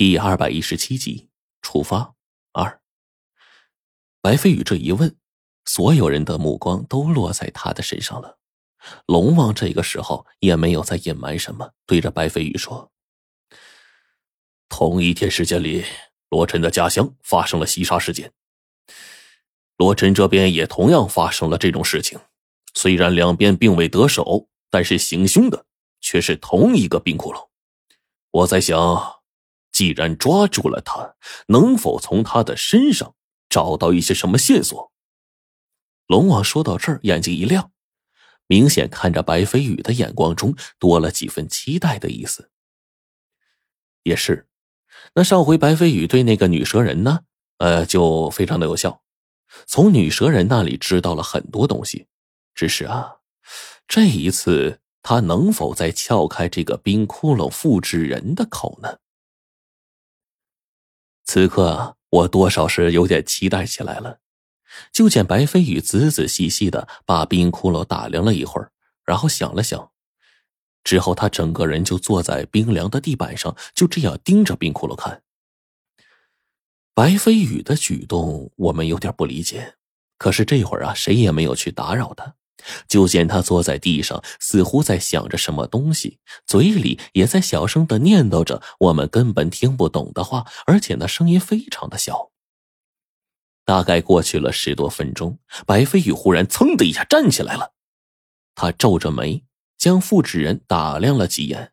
第二百一十七集出发二。白飞宇这一问，所有人的目光都落在他的身上了。龙王这个时候也没有再隐瞒什么，对着白飞宇说：“同一天时间里，罗晨的家乡发生了袭杀事件。罗晨这边也同样发生了这种事情。虽然两边并未得手，但是行凶的却是同一个冰窟窿。我在想。”既然抓住了他，能否从他的身上找到一些什么线索？龙王说到这儿，眼睛一亮，明显看着白飞宇的眼光中多了几分期待的意思。也是，那上回白飞宇对那个女蛇人呢，呃，就非常的有效，从女蛇人那里知道了很多东西。只是啊，这一次他能否再撬开这个冰窟窿复制人的口呢？此刻我多少是有点期待起来了。就见白飞宇仔仔细细的把冰窟窿打量了一会儿，然后想了想，之后他整个人就坐在冰凉的地板上，就这样盯着冰窟窿看。白飞宇的举动我们有点不理解，可是这会儿啊，谁也没有去打扰他。就见他坐在地上，似乎在想着什么东西，嘴里也在小声的念叨着我们根本听不懂的话，而且那声音非常的小。大概过去了十多分钟，白飞宇忽然噌的一下站起来了，他皱着眉，将复制人打量了几眼，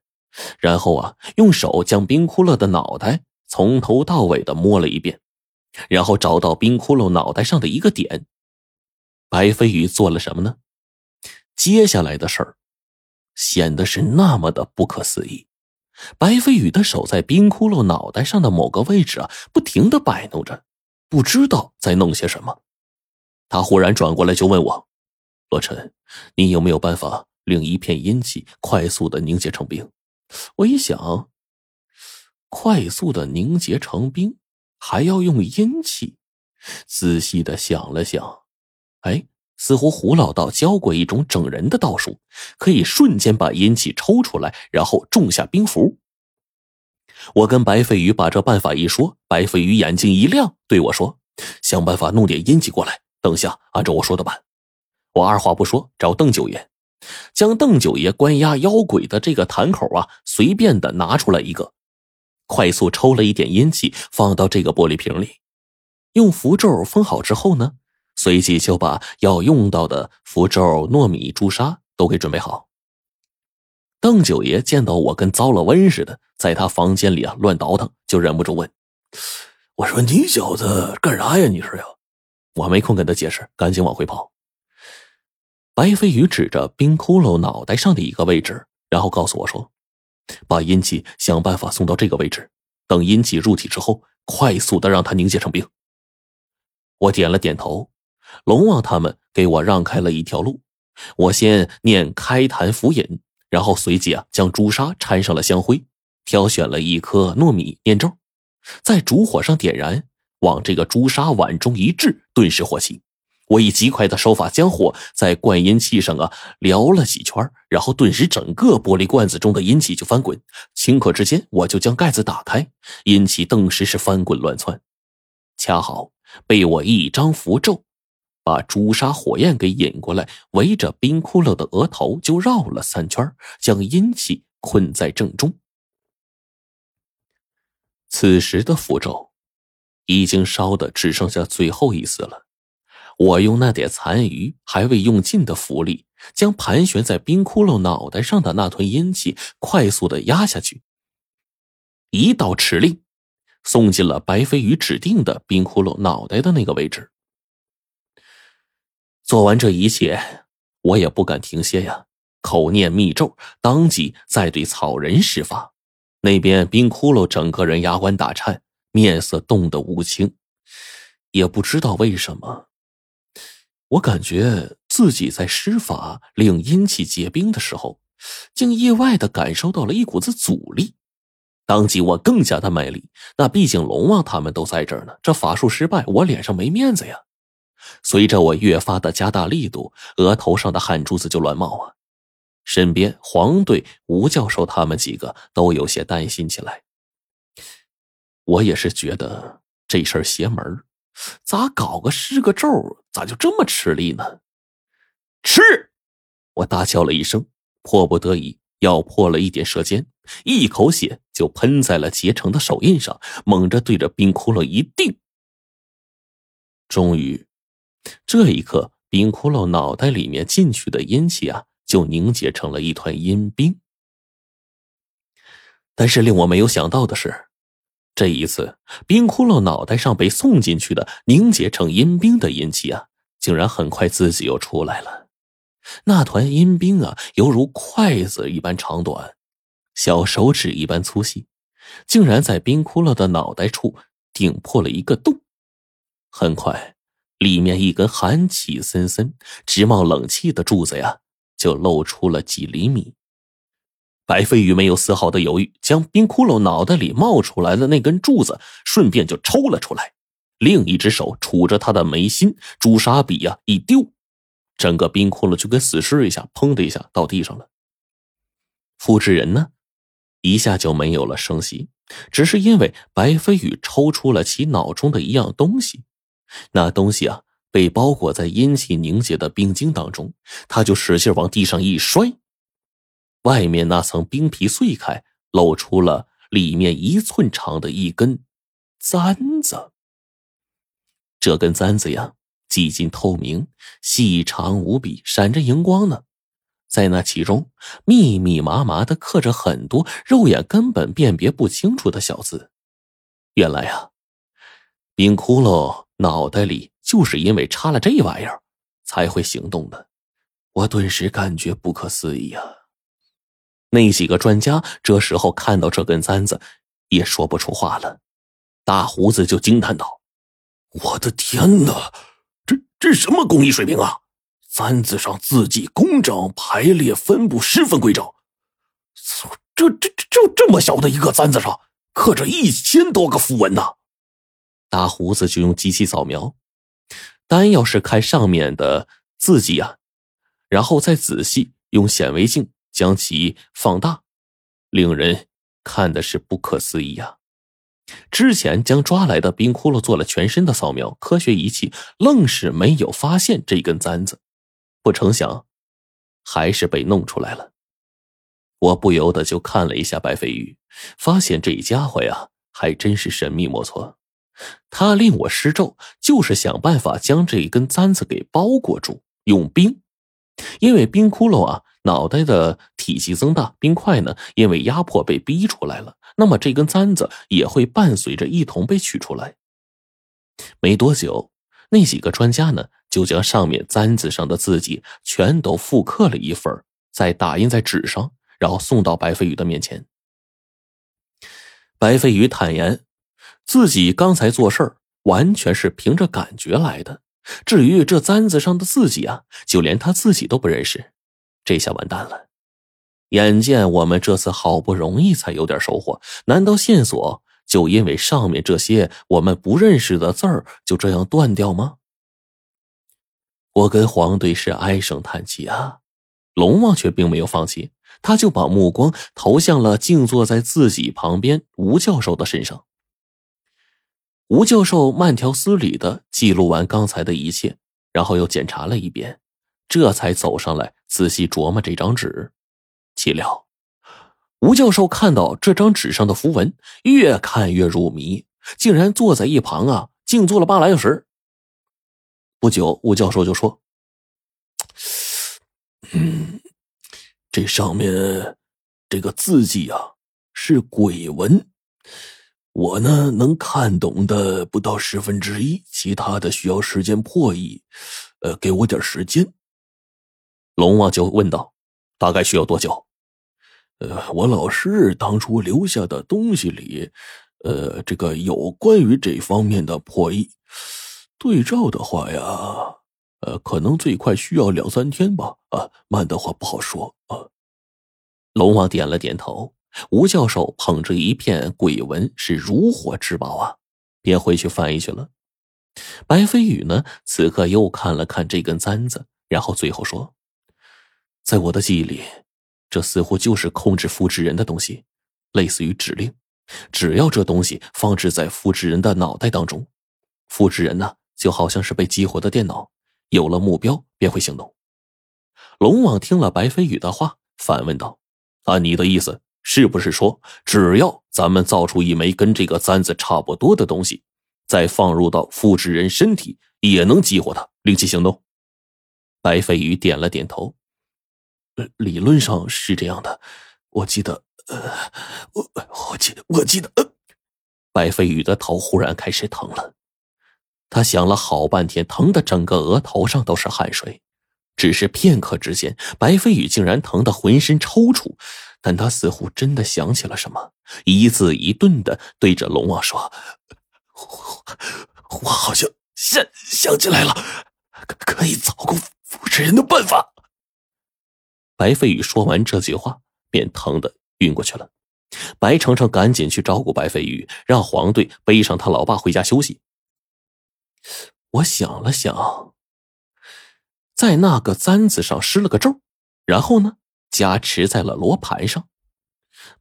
然后啊，用手将冰窟窿的脑袋从头到尾的摸了一遍，然后找到冰窟窿脑袋上的一个点。白飞宇做了什么呢？接下来的事儿显得是那么的不可思议。白飞宇的手在冰窟窿脑袋上的某个位置啊，不停的摆弄着，不知道在弄些什么。他忽然转过来就问我：“罗晨，你有没有办法令一片阴气快速的凝结成冰？”我一想，快速的凝结成冰，还要用阴气。仔细的想了想，哎。似乎胡老道教过一种整人的道术，可以瞬间把阴气抽出来，然后种下冰符。我跟白飞鱼把这办法一说，白飞鱼眼睛一亮，对我说：“想办法弄点阴气过来，等下按照我说的办。”我二话不说，找邓九爷，将邓九爷关押妖鬼的这个坛口啊，随便的拿出来一个，快速抽了一点阴气，放到这个玻璃瓶里，用符咒封好之后呢。随即就把要用到的符咒、糯米、朱砂都给准备好。邓九爷见到我跟遭了瘟似的，在他房间里啊乱倒腾，就忍不住问：“我说你小子干啥呀？你是呀？”我没空跟他解释，赶紧往回跑。白飞宇指着冰窟窿脑袋上的一个位置，然后告诉我说：“把阴气想办法送到这个位置，等阴气入体之后，快速的让它凝结成冰。”我点了点头。龙王他们给我让开了一条路，我先念开坛符引，然后随即啊将朱砂掺上了香灰，挑选了一颗糯米念咒，在烛火上点燃，往这个朱砂碗中一掷，顿时火起。我以极快的手法将火在灌阴器上啊撩了几圈，然后顿时整个玻璃罐子中的阴气就翻滚，顷刻之间我就将盖子打开，阴气顿时是翻滚乱窜，恰好被我一张符咒。把朱砂火焰给引过来，围着冰窟窿的额头就绕了三圈，将阴气困在正中。此时的符咒已经烧的只剩下最后一丝了。我用那点残余还未用尽的符力，将盘旋在冰窟窿脑袋上的那团阴气快速的压下去。一道指令，送进了白飞鱼指定的冰窟窿脑袋的那个位置。做完这一切，我也不敢停歇呀！口念密咒，当即再对草人施法。那边冰窟窿整个人牙关打颤，面色冻得乌青。也不知道为什么，我感觉自己在施法令阴气结冰的时候，竟意外的感受到了一股子阻力。当即我更加的卖力，那毕竟龙王他们都在这儿呢，这法术失败，我脸上没面子呀。随着我越发的加大力度，额头上的汗珠子就乱冒啊！身边黄队、吴教授他们几个都有些担心起来。我也是觉得这事儿邪门咋搞个施个咒，咋就这么吃力呢？吃！我大叫了一声，迫不得已咬破了一点舌尖，一口血就喷在了结成的手印上，猛着对着冰窟窿一定。终于，这一刻，冰窟窿脑袋里面进去的阴气啊，就凝结成了一团阴冰。但是令我没有想到的是。这一次，冰窟窿脑袋上被送进去的凝结成阴冰的阴气啊，竟然很快自己又出来了。那团阴冰啊，犹如筷子一般长短，小手指一般粗细，竟然在冰窟窿的脑袋处顶破了一个洞。很快，里面一根寒气森森、直冒冷气的柱子呀，就露出了几厘米。白飞宇没有丝毫的犹豫，将冰窟窿脑袋里冒出来的那根柱子顺便就抽了出来，另一只手杵着他的眉心，朱砂笔呀一丢，整个冰窟窿就跟死尸一下，砰的一下到地上了。复制人呢，一下就没有了声息，只是因为白飞宇抽出了其脑中的一样东西，那东西啊被包裹在阴气凝结的冰晶当中，他就使劲往地上一摔。外面那层冰皮碎开，露出了里面一寸长的一根簪子。这根簪子呀，几近透明，细长无比，闪着荧光呢。在那其中，密密麻麻的刻着很多肉眼根本辨别不清楚的小字。原来啊，冰窟窿脑袋里就是因为插了这玩意儿，才会行动的。我顿时感觉不可思议啊！那几个专家这时候看到这根簪子，也说不出话了。大胡子就惊叹道：“我的天哪，这这什么工艺水平啊！簪子上字迹工整，排列分布十分规整。这这这就这么小的一个簪子上，刻着一千多个符文呢！”大胡子就用机器扫描，单要是看上面的字迹啊，然后再仔细用显微镜。将其放大，令人看的是不可思议啊！之前将抓来的冰窟窿做了全身的扫描，科学仪器愣是没有发现这根簪子，不成想还是被弄出来了。我不由得就看了一下白飞宇，发现这家伙呀还真是神秘莫测。他令我施咒，就是想办法将这一根簪子给包裹住，用冰，因为冰窟窿啊。脑袋的体积增大，冰块呢，因为压迫被逼出来了。那么这根簪子也会伴随着一同被取出来。没多久，那几个专家呢，就将上面簪子上的字迹全都复刻了一份，再打印在纸上，然后送到白飞宇的面前。白飞宇坦言，自己刚才做事儿完全是凭着感觉来的。至于这簪子上的字迹啊，就连他自己都不认识。这下完蛋了！眼见我们这次好不容易才有点收获，难道线索就因为上面这些我们不认识的字儿就这样断掉吗？我跟黄队是唉声叹气啊，龙王却并没有放弃，他就把目光投向了静坐在自己旁边吴教授的身上。吴教授慢条斯理的记录完刚才的一切，然后又检查了一遍。这才走上来，仔细琢磨这张纸。岂料，吴教授看到这张纸上的符文，越看越入迷，竟然坐在一旁啊，静坐了半来小时。不久，吴教授就说：“嗯，这上面这个字迹啊，是鬼文。我呢，能看懂的不到十分之一，其他的需要时间破译。呃，给我点时间。”龙王就问道：“大概需要多久？”呃，我老师当初留下的东西里，呃，这个有关于这方面的破译对照的话呀，呃，可能最快需要两三天吧。啊，慢的话不好说啊。龙王点了点头。吴教授捧着一片鬼文，是如获至宝啊，便回去翻译去了。白飞宇呢，此刻又看了看这根簪子，然后最后说。在我的记忆里，这似乎就是控制复制人的东西，类似于指令。只要这东西放置在复制人的脑袋当中，复制人呢就好像是被激活的电脑，有了目标便会行动。龙王听了白飞宇的话，反问道：“按你的意思，是不是说，只要咱们造出一枚跟这个簪子差不多的东西，再放入到复制人身体，也能激活它，令其行动？”白飞宇点了点头：“理论上是这样的。我记得，呃，我我记得，我记得。”白飞宇的头忽然开始疼了，他想了好半天，疼的整个额头上都是汗水。只是片刻之间，白飞宇竟然疼得浑身抽搐，但他似乎真的想起了什么，一字一顿的对着龙王说：“我好像想想起来了，可可以操控复制人的办法。”白飞宇说完这句话，便疼的晕过去了。白程程赶紧去照顾白飞宇，让黄队背上他老爸回家休息。我想了想。在那个簪子上施了个咒，然后呢，加持在了罗盘上。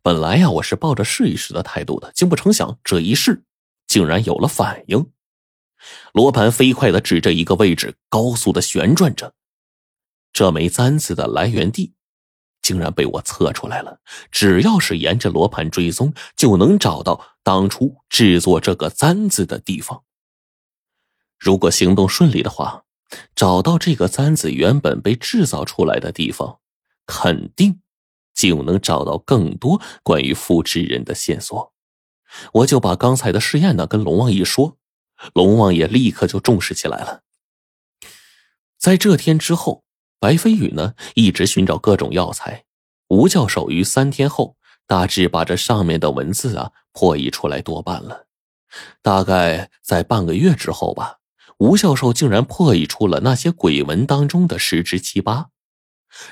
本来呀，我是抱着试一试的态度的，竟不成想这一试，竟然有了反应。罗盘飞快的指着一个位置，高速的旋转着。这枚簪子的来源地，竟然被我测出来了。只要是沿着罗盘追踪，就能找到当初制作这个簪子的地方。如果行动顺利的话。找到这个簪子原本被制造出来的地方，肯定就能找到更多关于复制人的线索。我就把刚才的试验呢跟龙王一说，龙王也立刻就重视起来了。在这天之后，白飞宇呢一直寻找各种药材。吴教授于三天后大致把这上面的文字啊破译出来多半了，大概在半个月之后吧。吴教授竟然破译出了那些鬼文当中的十之七八。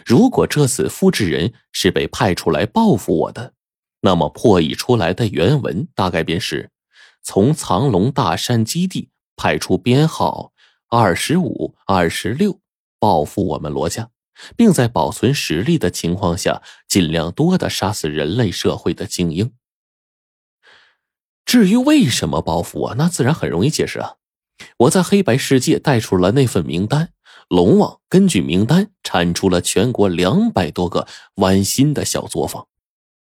如果这次复制人是被派出来报复我的，那么破译出来的原文大概便是：从藏龙大山基地派出编号二十五、二十六报复我们罗家，并在保存实力的情况下，尽量多的杀死人类社会的精英。至于为什么报复我，那自然很容易解释啊。我在黑白世界带出了那份名单，龙王根据名单产出了全国两百多个剜心的小作坊，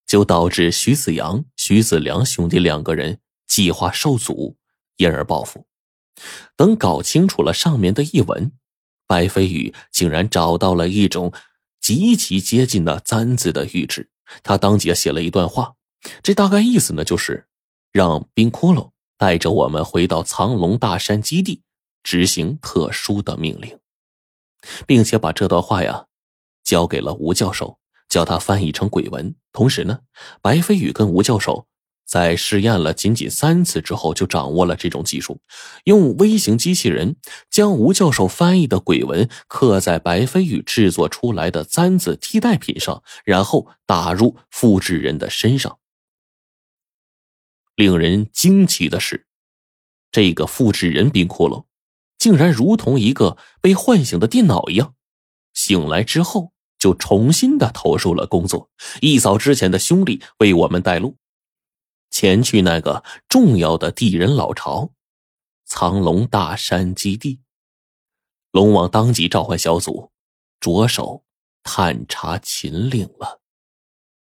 就导致徐子阳、徐子良兄弟两个人计划受阻，因而报复。等搞清楚了上面的译文，白飞宇竟然找到了一种极其接近的簪子的玉质，他当即写了一段话，这大概意思呢，就是让冰窟窿。带着我们回到藏龙大山基地，执行特殊的命令，并且把这段话呀交给了吴教授，叫他翻译成鬼文。同时呢，白飞宇跟吴教授在试验了仅仅三次之后，就掌握了这种技术，用微型机器人将吴教授翻译的鬼文刻在白飞宇制作出来的簪子替代品上，然后打入复制人的身上。令人惊奇的是，这个复制人冰窟窿，竟然如同一个被唤醒的电脑一样，醒来之后就重新的投入了工作，一扫之前的兄弟为我们带路，前去那个重要的地人老巢——藏龙大山基地。龙王当即召唤小组，着手探查秦岭了。